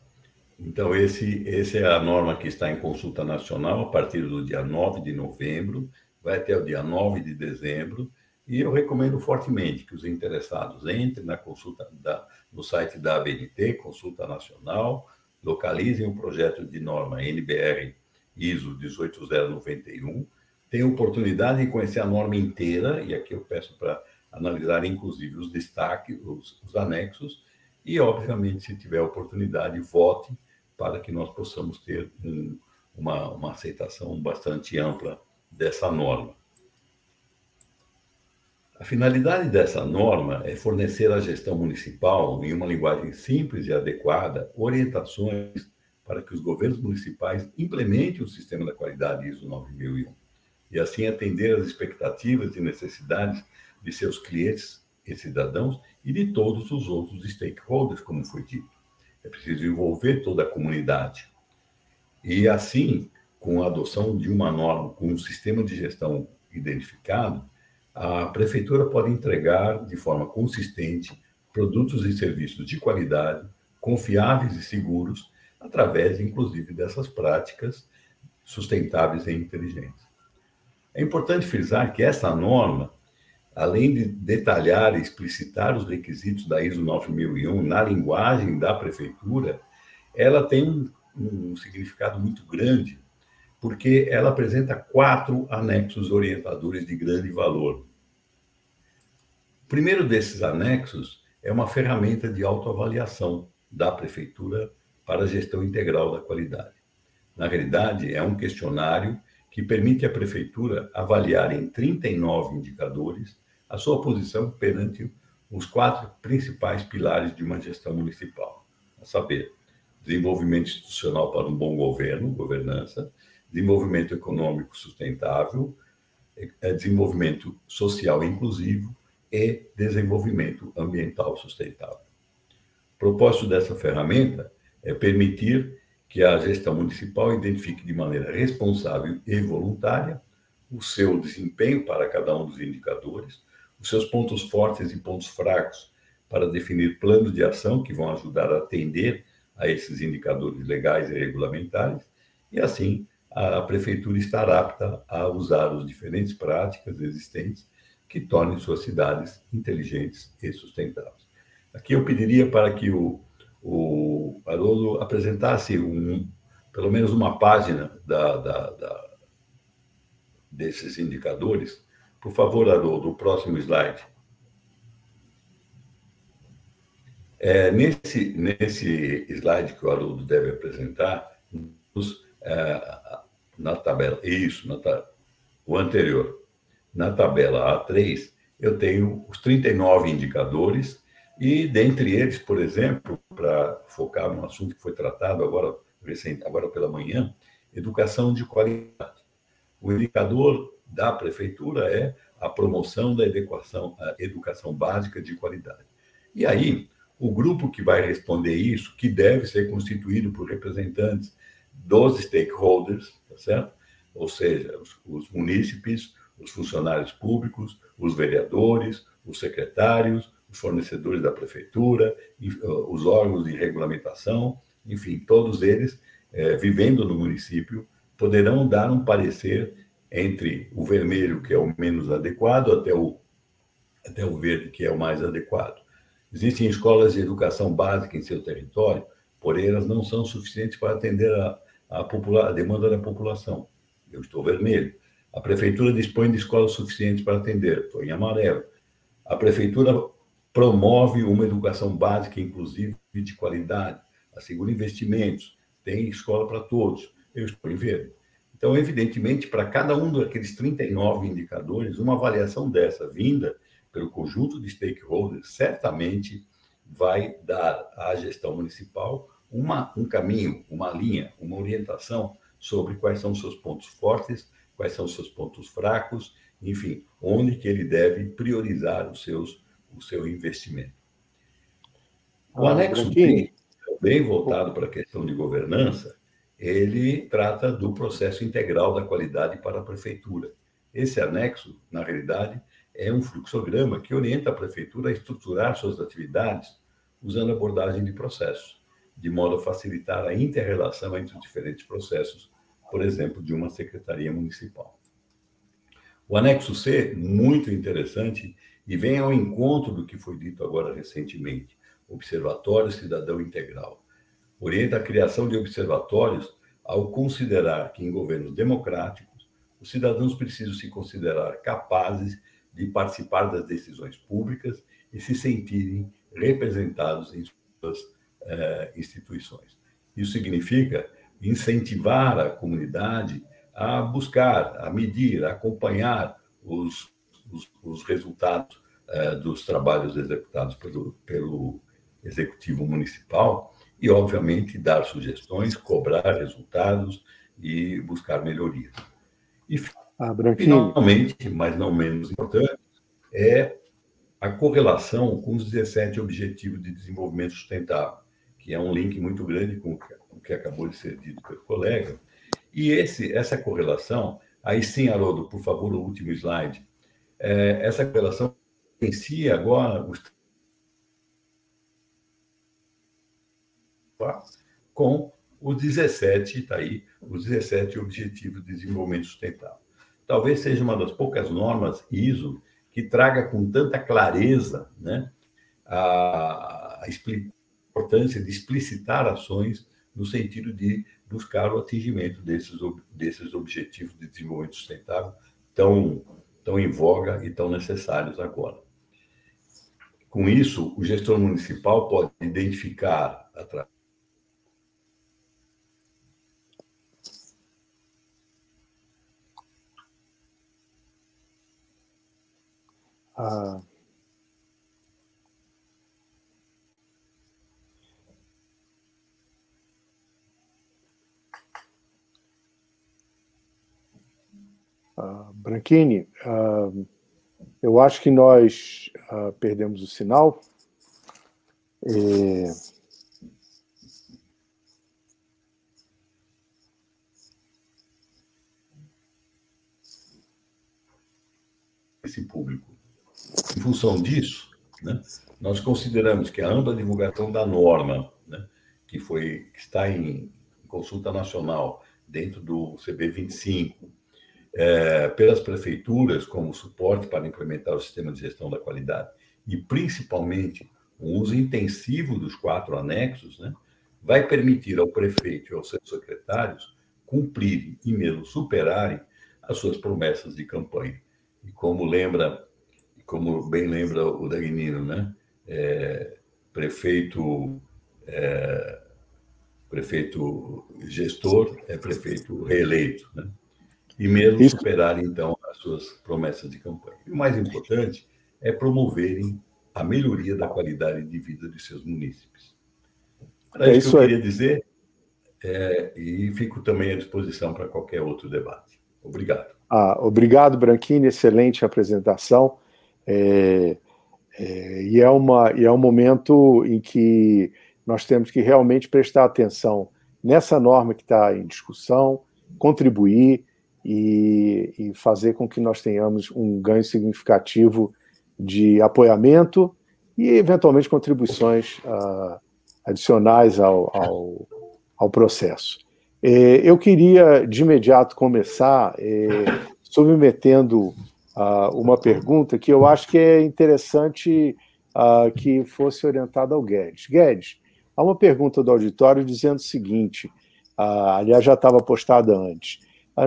Então, esse, esse é a norma que está em consulta nacional a partir do dia 9 de novembro, vai até o dia 9 de dezembro, e eu recomendo fortemente que os interessados entrem na consulta da, no site da ABNT, Consulta Nacional, localizem o projeto de norma NBR ISO 18091, tenham oportunidade de conhecer a norma inteira, e aqui eu peço para analisar inclusive os destaques, os, os anexos, e, obviamente, se tiver oportunidade, vote para que nós possamos ter um, uma, uma aceitação bastante ampla dessa norma. A finalidade dessa norma é fornecer à gestão municipal, em uma linguagem simples e adequada, orientações para que os governos municipais implementem o sistema da qualidade ISO 9001 e assim atender às expectativas e necessidades de seus clientes e cidadãos e de todos os outros stakeholders, como foi dito. É preciso envolver toda a comunidade. E assim, com a adoção de uma norma, com um sistema de gestão identificado, a prefeitura pode entregar de forma consistente produtos e serviços de qualidade, confiáveis e seguros, através, inclusive, dessas práticas sustentáveis e inteligentes. É importante frisar que essa norma, além de detalhar e explicitar os requisitos da ISO 9001 na linguagem da prefeitura, ela tem um, um significado muito grande porque ela apresenta quatro anexos orientadores de grande valor. O primeiro desses anexos é uma ferramenta de autoavaliação da prefeitura para a gestão integral da qualidade. Na realidade, é um questionário que permite à prefeitura avaliar em 39 indicadores a sua posição perante os quatro principais pilares de uma gestão municipal, a saber, desenvolvimento institucional para um bom governo, governança, desenvolvimento econômico sustentável, é, desenvolvimento social inclusivo e desenvolvimento ambiental sustentável. O propósito dessa ferramenta é permitir que a gestão municipal identifique de maneira responsável e voluntária o seu desempenho para cada um dos indicadores, os seus pontos fortes e pontos fracos, para definir planos de ação que vão ajudar a atender a esses indicadores legais e regulamentares, e assim a prefeitura estar apta a usar as diferentes práticas existentes que tornem suas cidades inteligentes e sustentáveis. Aqui eu pediria para que o, o Haroldo apresentasse um, pelo menos uma página da, da, da, desses indicadores. Por favor, Haroldo, o próximo slide. É, nesse, nesse slide que o Haroldo deve apresentar, os, é, na tabela, isso, na, o anterior, na tabela A3, eu tenho os 39 indicadores, e dentre eles, por exemplo, para focar num assunto que foi tratado agora, recente, agora pela manhã, educação de qualidade. O indicador da prefeitura é a promoção da educação, educação básica de qualidade. E aí, o grupo que vai responder isso, que deve ser constituído por representantes dos stakeholders, tá certo? Ou seja, os, os munícipes, os funcionários públicos, os vereadores, os secretários, os fornecedores da prefeitura, os órgãos de regulamentação, enfim, todos eles, é, vivendo no município, poderão dar um parecer entre o vermelho, que é o menos adequado, até o, até o verde, que é o mais adequado. Existem escolas de educação básica em seu território, porém elas não são suficientes para atender a, a, popula a demanda da população. Eu estou vermelho. A prefeitura dispõe de escolas suficientes para atender, estou em amarelo. A prefeitura promove uma educação básica, inclusive de qualidade, assegura investimentos, tem escola para todos. Eu estou em verde. Então, evidentemente, para cada um daqueles 39 indicadores, uma avaliação dessa vinda pelo conjunto de stakeholders certamente vai dar à gestão municipal uma, um caminho, uma linha, uma orientação sobre quais são os seus pontos fortes, quais são os seus pontos fracos, enfim, onde que ele deve priorizar os seus, o seu investimento. O ah, anexo B, bem voltado para a questão de governança, ele trata do processo integral da qualidade para a prefeitura. Esse anexo, na realidade, é um fluxograma que orienta a prefeitura a estruturar suas atividades usando abordagem de processos, de modo a facilitar a interrelação entre os diferentes processos, por exemplo, de uma secretaria municipal. O anexo C, muito interessante, e vem ao encontro do que foi dito agora recentemente, Observatório Cidadão Integral. Orienta a criação de observatórios ao considerar que em governos democráticos, os cidadãos precisam se considerar capazes de participar das decisões públicas e se sentirem representados em suas eh, instituições. Isso significa incentivar a comunidade a buscar, a medir, a acompanhar os, os, os resultados eh, dos trabalhos executados pelo, pelo executivo municipal e, obviamente, dar sugestões, cobrar resultados e buscar melhorias. E, ah, finalmente, mas não menos importante, é a correlação com os 17 Objetivos de Desenvolvimento Sustentável, que é um link muito grande com o que acabou de ser dito pelo colega. E esse, essa correlação, aí sim, Haroldo, por favor, o último slide. É, essa correlação em si agora os com os 17, está aí, os 17 Objetivos de Desenvolvimento Sustentável. Talvez seja uma das poucas normas ISO que traga com tanta clareza né, a, a importância de explicitar ações no sentido de buscar o atingimento desses, desses objetivos de desenvolvimento sustentável tão, tão em voga e tão necessários agora. Com isso, o gestor municipal pode identificar, através Ah, ah, Branchini, ah, eu acho que nós ah, perdemos o sinal. É... Esse público. Em função disso, né, nós consideramos que a ampla divulgação da norma, né, que, foi, que está em consulta nacional dentro do CB25, é, pelas prefeituras como suporte para implementar o sistema de gestão da qualidade e principalmente o uso intensivo dos quatro anexos, né, vai permitir ao prefeito e aos seus secretários cumprirem e mesmo superarem as suas promessas de campanha. E como lembra como bem lembra o Dagnino, né? É, prefeito, é, prefeito gestor é prefeito reeleito, né? E mesmo Isso. superarem, então, as suas promessas de campanha. E o mais importante é promoverem a melhoria da qualidade de vida de seus munícipes. Era é isso que eu queria dizer é, e fico também à disposição para qualquer outro debate. Obrigado. Ah, obrigado, Branquini, excelente apresentação. É, é, e, é uma, e é um momento em que nós temos que realmente prestar atenção nessa norma que está em discussão, contribuir e, e, fazer com que nós tenhamos um ganho significativo de apoiamento e, eventualmente, contribuições uh, adicionais ao, ao, ao processo. É, eu queria, de imediato, começar é, submetendo uh, uma pergunta que eu acho que é interessante uh, que fosse orientada ao Guedes. Guedes, há uma pergunta do auditório dizendo o seguinte: uh, aliás, já estava postada antes.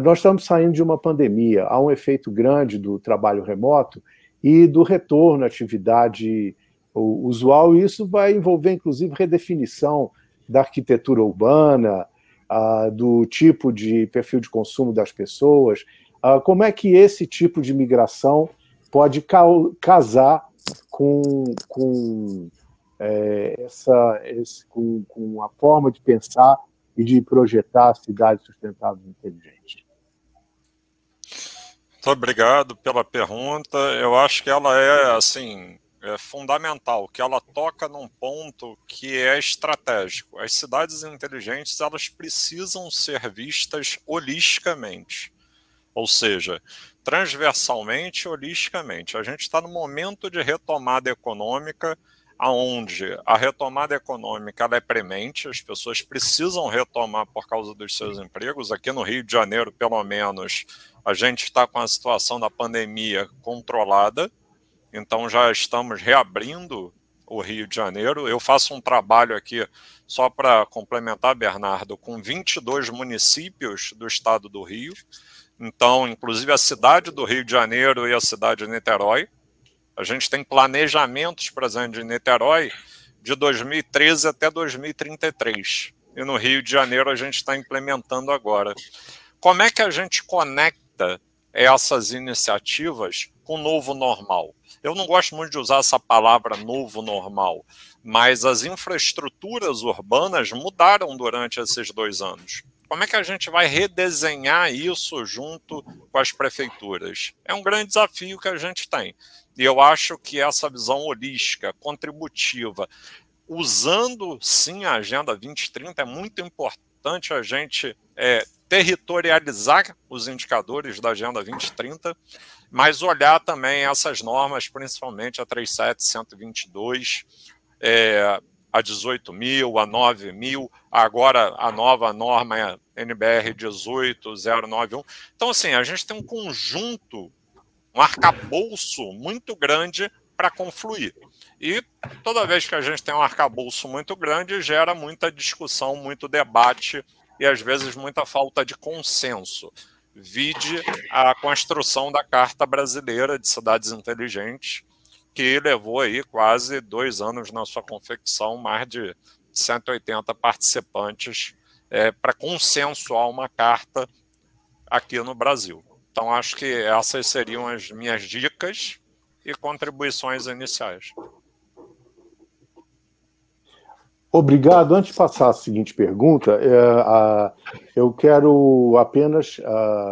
nós estamos saindo de uma pandemia, há um efeito grande do trabalho remoto e do retorno à atividade usual, e isso vai envolver, inclusive, redefinição da arquitetura urbana, do tipo de perfil de consumo das pessoas. Ah, como é que esse tipo de migração pode casar com, com, é, essa, esse, com, com a forma de pensar e de projetar cidades sustentáveis inteligentes? Muito obrigado pela pergunta. Eu acho que ela é assim é fundamental, que ela toca num ponto que é estratégico. As cidades inteligentes elas precisam ser vistas holisticamente, ou seja, transversalmente, holisticamente. A gente está no momento de retomada econômica, aonde a retomada econômica é premente, as pessoas precisam retomar por causa dos seus empregos. Aqui no Rio de Janeiro, pelo menos, a gente está com a situação da pandemia controlada, então já estamos reabrindo o Rio de Janeiro. Eu faço um trabalho aqui, só para complementar, Bernardo, com 22 municípios do estado do Rio. Então, inclusive a cidade do Rio de Janeiro e a cidade de Niterói. A gente tem planejamentos, por exemplo, de Niterói de 2013 até 2033. E no Rio de Janeiro a gente está implementando agora. Como é que a gente conecta essas iniciativas com o novo normal? Eu não gosto muito de usar essa palavra novo normal, mas as infraestruturas urbanas mudaram durante esses dois anos. Como é que a gente vai redesenhar isso junto com as prefeituras? É um grande desafio que a gente tem. E eu acho que essa visão holística, contributiva, usando sim a Agenda 2030, é muito importante a gente é, territorializar os indicadores da Agenda 2030, mas olhar também essas normas, principalmente a 37122, é, a 18 mil, a 9 mil, agora a nova norma é NBR 18091. Então, assim, a gente tem um conjunto, um arcabouço muito grande para confluir. E toda vez que a gente tem um arcabouço muito grande, gera muita discussão, muito debate e às vezes muita falta de consenso. Vide a construção da Carta Brasileira de Cidades Inteligentes, que levou aí quase dois anos na sua confecção, mais de 180 participantes é, para consensuar uma carta aqui no Brasil. Então, acho que essas seriam as minhas dicas e contribuições iniciais. Obrigado. Antes de passar a seguinte pergunta, é, eu quero apenas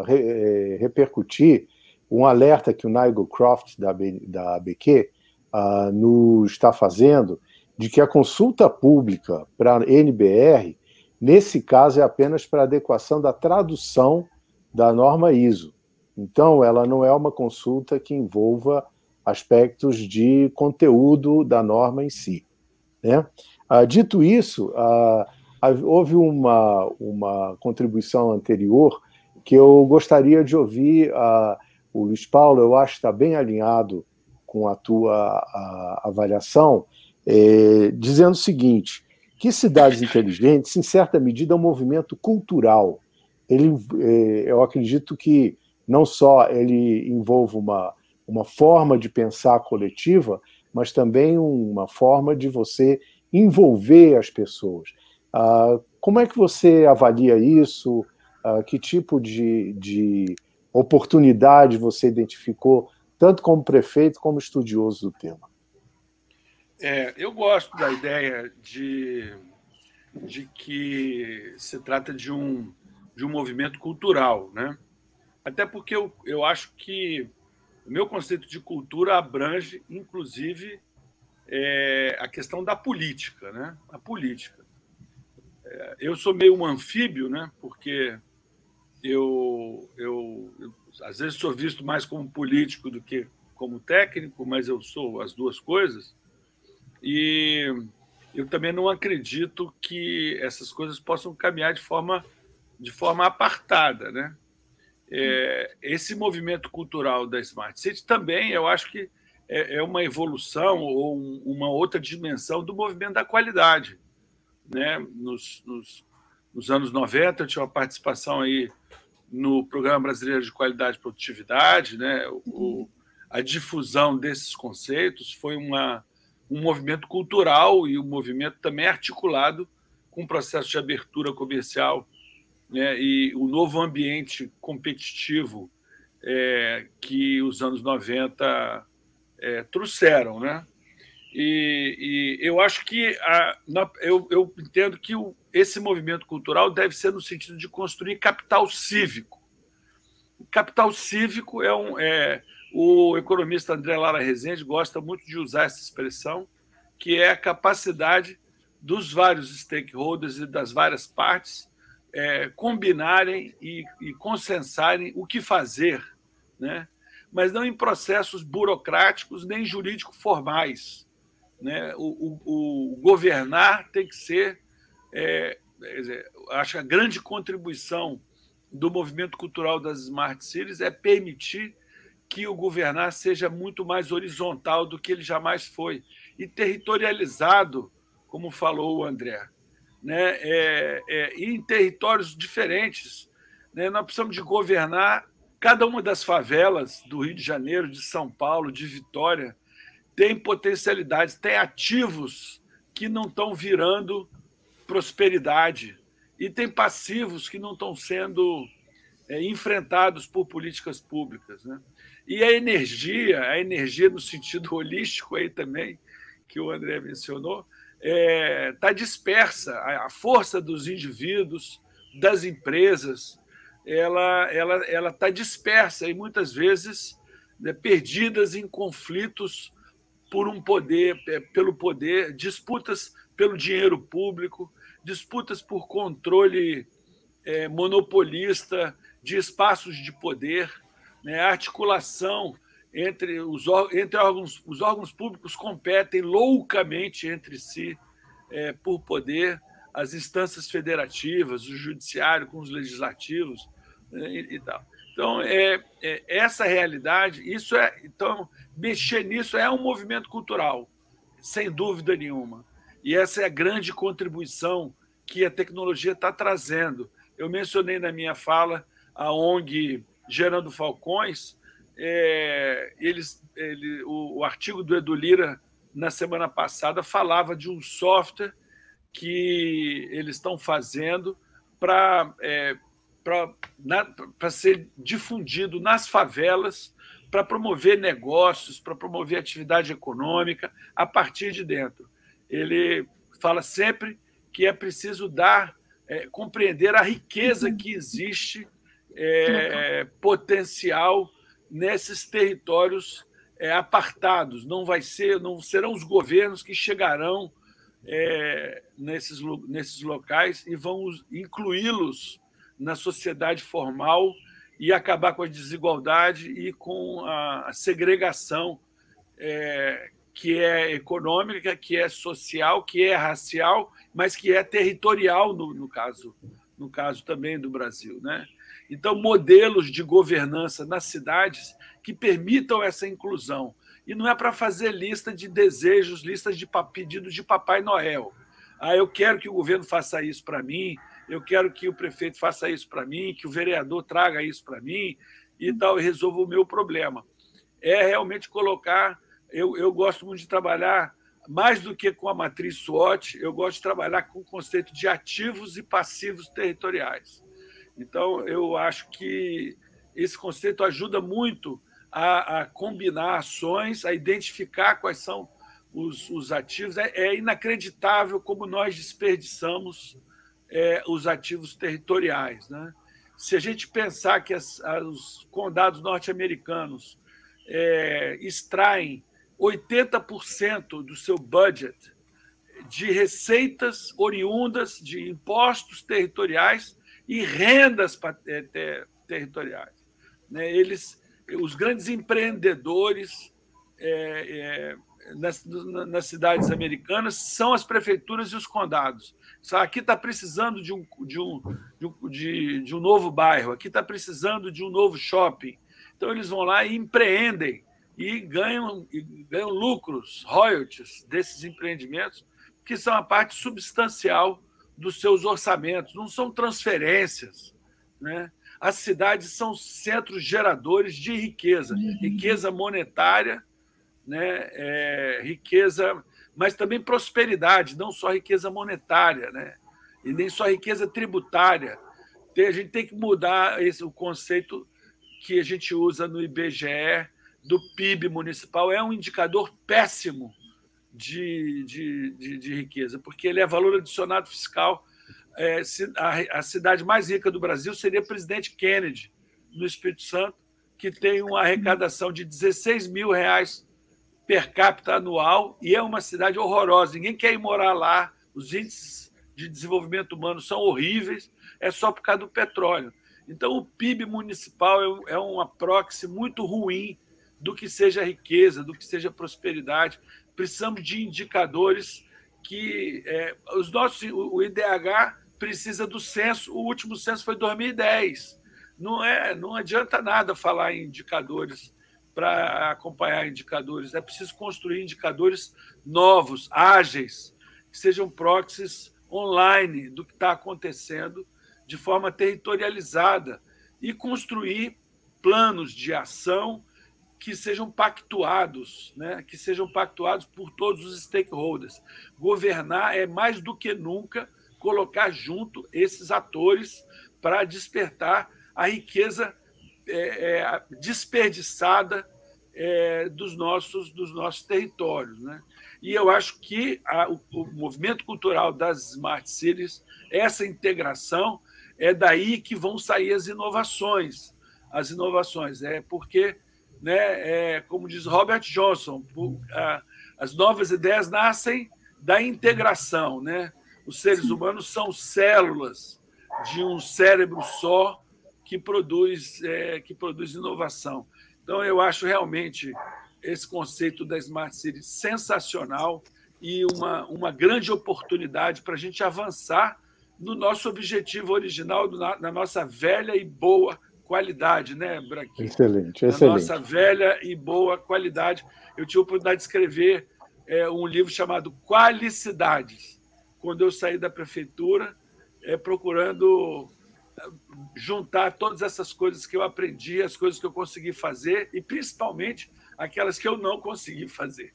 é, repercutir um alerta que o Nigel Croft, da, da ABQ, uh, nos está fazendo, de que a consulta pública para a NBR, nesse caso, é apenas para adequação da tradução da norma ISO. Então, ela não é uma consulta que envolva aspectos de conteúdo da norma em si. Né? Uh, dito isso, uh, houve uma, uma contribuição anterior que eu gostaria de ouvir o Luiz Paulo, eu acho que está bem alinhado com a tua a, avaliação, é, dizendo o seguinte: que cidades inteligentes, em certa medida, é um movimento cultural. Ele, é, eu acredito que não só ele envolve uma, uma forma de pensar coletiva, mas também uma forma de você envolver as pessoas. Ah, como é que você avalia isso? Ah, que tipo de, de oportunidade você identificou, tanto como prefeito como estudioso do tema? É, eu gosto da ideia de, de que se trata de um, de um movimento cultural, né? Até porque eu, eu acho que o meu conceito de cultura abrange, inclusive, é, a questão da política, né? A política. É, eu sou meio um anfíbio, né? Porque eu, eu, eu, às vezes sou visto mais como político do que como técnico, mas eu sou as duas coisas. E eu também não acredito que essas coisas possam caminhar de forma de forma apartada, né? É, esse movimento cultural da Smart City também, eu acho que é, é uma evolução ou um, uma outra dimensão do movimento da qualidade, né? Nos, nos, nos anos 90 eu tinha uma participação aí no Programa Brasileiro de Qualidade e Produtividade, né? O, a difusão desses conceitos foi uma, um movimento cultural e um movimento também articulado com o processo de abertura comercial né? e o novo ambiente competitivo é, que os anos 90 é, trouxeram. Né? E, e, eu acho que a, na, eu, eu, entendo que o, esse movimento cultural deve ser no sentido de construir capital cívico. O capital cívico é, um, é O economista André Lara Rezende gosta muito de usar essa expressão, que é a capacidade dos vários stakeholders e das várias partes é, combinarem e, e consensarem o que fazer, né? mas não em processos burocráticos nem jurídico formais. Né? O, o, o governar tem que ser, é, acho que a grande contribuição do movimento cultural das Smart Cities é permitir que o governar seja muito mais horizontal do que ele jamais foi e territorializado, como falou o André né, é, é, em territórios diferentes. Né? Nós precisamos de governar cada uma das favelas do Rio de Janeiro, de São Paulo, de Vitória, tem potencialidades, tem ativos que não estão virando prosperidade e tem passivos que não estão sendo é, enfrentados por políticas públicas. Né? E a energia, a energia no sentido *laughs* holístico aí também, que o André mencionou, está é, tá dispersa. A força dos indivíduos, das empresas, ela ela ela está dispersa e muitas vezes né, perdidas em conflitos por um poder, é, pelo poder, disputas pelo dinheiro público, disputas por controle é, monopolista de espaços de poder, né, articulação entre os, entre órgãos, os órgãos públicos competem loucamente entre si é, por poder, as instâncias federativas, o judiciário com os legislativos né, e, e, tal. Então, é, é, essa realidade, isso é, então, mexer nisso é um movimento cultural, sem dúvida nenhuma. E essa é a grande contribuição que a tecnologia está trazendo. Eu mencionei na minha fala a ONG Gerando Falcões, é, eles, ele, o, o, artigo do Edu Lira, na semana passada, falava de um software que eles estão fazendo para é, ser difundido nas favelas, para promover negócios, para promover atividade econômica a partir de dentro. Ele fala sempre que é preciso dar, é, compreender a riqueza que existe, é, potencial nesses territórios é, apartados. Não vai ser, não serão os governos que chegarão é, nesses, nesses locais e vão incluí-los na sociedade formal e acabar com a desigualdade e com a segregação é, que é econômica, que é social, que é racial, mas que é territorial no, no caso, no caso também do Brasil, né? Então, modelos de governança nas cidades que permitam essa inclusão. E não é para fazer lista de desejos, listas de pedidos de Papai Noel. Ah, eu quero que o governo faça isso para mim, eu quero que o prefeito faça isso para mim, que o vereador traga isso para mim e tal, e resolva o meu problema. É realmente colocar. Eu, eu gosto muito de trabalhar, mais do que com a matriz SWOT, eu gosto de trabalhar com o conceito de ativos e passivos territoriais. Então, eu acho que esse conceito ajuda muito a, a combinar ações, a identificar quais são os, os ativos. É, é, inacreditável como nós desperdiçamos é, os ativos territoriais. Né? Se a gente pensar que as, os condados norte-americanos é, extraem 80% do seu budget de receitas oriundas de impostos territoriais e rendas é, territoriais. Né? Eles, os grandes empreendedores é, é, nas, nas, cidades americanas são as prefeituras e os condados. Aqui está precisando de um, de, um, de, de um novo bairro, aqui está precisando de um novo shopping. Então, eles vão lá e empreendem e ganham, e ganham lucros, royalties desses empreendimentos, que são a parte substancial dos seus orçamentos, não são transferências. Né? As cidades são centros geradores de riqueza, uhum. riqueza monetária, né? É, riqueza, mas também prosperidade, não só riqueza monetária, né? e nem só riqueza tributária. Tem, a gente tem que mudar esse, o conceito que a gente usa no IBGE do PIB municipal. É um indicador péssimo de, de, de, de riqueza, porque ele é valor adicionado fiscal. É, a, a cidade mais rica do Brasil seria Presidente Kennedy, no Espírito Santo, que tem uma arrecadação de 16 mil reais per capita anual e é uma cidade horrorosa. Ninguém quer ir morar lá. Os índices de desenvolvimento humano são horríveis. É só por causa do petróleo. Então, o PIB municipal é, é uma proxy muito ruim do que seja riqueza, do que seja prosperidade. Precisamos de indicadores que é, os nossos, o IDH precisa do censo. O último censo foi 2010 não é, não adianta nada falar em indicadores para acompanhar indicadores. É preciso construir indicadores novos, ágeis, que sejam proxies online do que está acontecendo de forma territorializada e construir planos de ação que sejam pactuados, né? que sejam pactuados por todos os stakeholders. Governar é mais do que nunca colocar junto esses atores para despertar a riqueza é, é, desperdiçada é, dos, nossos, dos nossos territórios. Né? E eu acho que a, o, o, movimento cultural das Smart Cities, essa integração, é daí que vão sair as inovações. As inovações, é porque, né, é, como diz Robert Johnson, a, as novas ideias nascem da integração. Né? Os seres humanos são células de um cérebro só que produz, é, que produz inovação. Então, eu acho realmente esse conceito da Smart City sensacional e uma, uma grande oportunidade para a gente avançar no nosso objetivo original, na, na nossa velha e boa qualidade, né, Branquinho? Excelente, excelente. Na nossa velha e boa qualidade. Eu tive a oportunidade de escrever é, um livro chamado Qualicidades, quando eu saí da prefeitura, é, procurando juntar todas essas coisas que eu aprendi, as coisas que eu consegui fazer e principalmente aquelas que eu não consegui fazer.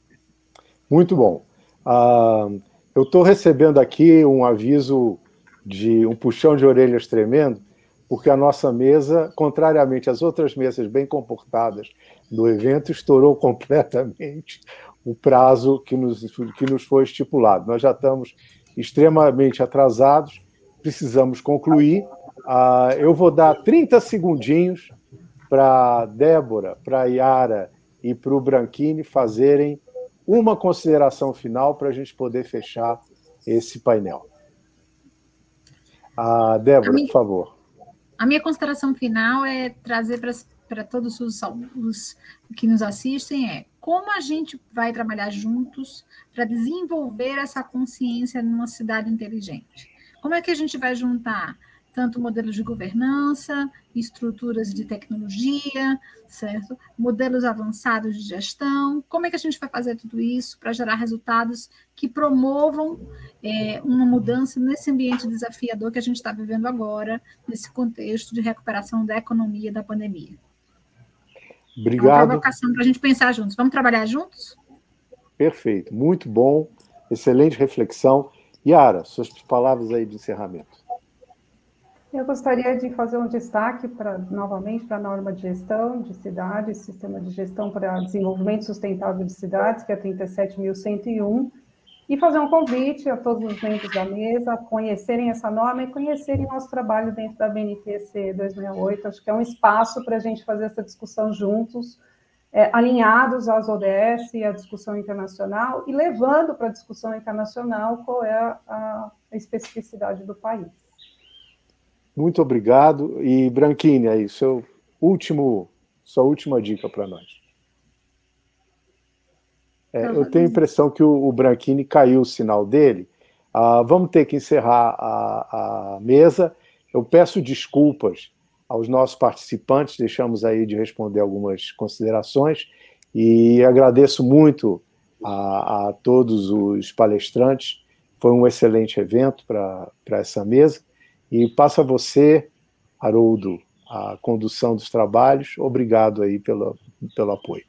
Muito bom. Uh, eu estou recebendo aqui um aviso de um puxão de orelhas tremendo, porque a nossa mesa, contrariamente às outras mesas bem comportadas do evento, estourou *laughs* completamente o prazo que nos, que nos foi estipulado. Nós já estamos extremamente atrasados, precisamos concluir Uh, eu vou dar 30 segundinhos para Débora, para Yara e para o Branchini fazerem uma consideração final para a gente poder fechar esse painel. Uh, Débora, por favor. A minha consideração final é trazer para todos os, os que nos assistem é como a gente vai trabalhar juntos para desenvolver essa consciência numa cidade inteligente. Como é que a gente vai juntar tanto modelos de governança, estruturas de tecnologia, certo? Modelos avançados de gestão. Como é que a gente vai fazer tudo isso para gerar resultados que promovam é, uma mudança nesse ambiente desafiador que a gente está vivendo agora, nesse contexto de recuperação da economia da pandemia? Obrigado. É uma provocação para a gente pensar juntos. Vamos trabalhar juntos? Perfeito, muito bom, excelente reflexão. Yara, suas palavras aí de encerramento. Eu gostaria de fazer um destaque para novamente para a norma de gestão de cidades, sistema de gestão para desenvolvimento sustentável de cidades, que é 37.101, e fazer um convite a todos os membros da mesa a conhecerem essa norma e conhecerem nosso trabalho dentro da BNPC 268. Acho que é um espaço para a gente fazer essa discussão juntos, é, alinhados às ODS e à discussão internacional, e levando para a discussão internacional qual é a, a especificidade do país. Muito obrigado. E, Branquini, aí, seu último, sua última dica para nós. É, eu tenho a impressão que o, o Branquini caiu o sinal dele. Ah, vamos ter que encerrar a, a mesa. Eu peço desculpas aos nossos participantes, deixamos aí de responder algumas considerações e agradeço muito a, a todos os palestrantes. Foi um excelente evento para essa mesa. E passa a você, Haroldo, a condução dos trabalhos. Obrigado aí pelo, pelo apoio.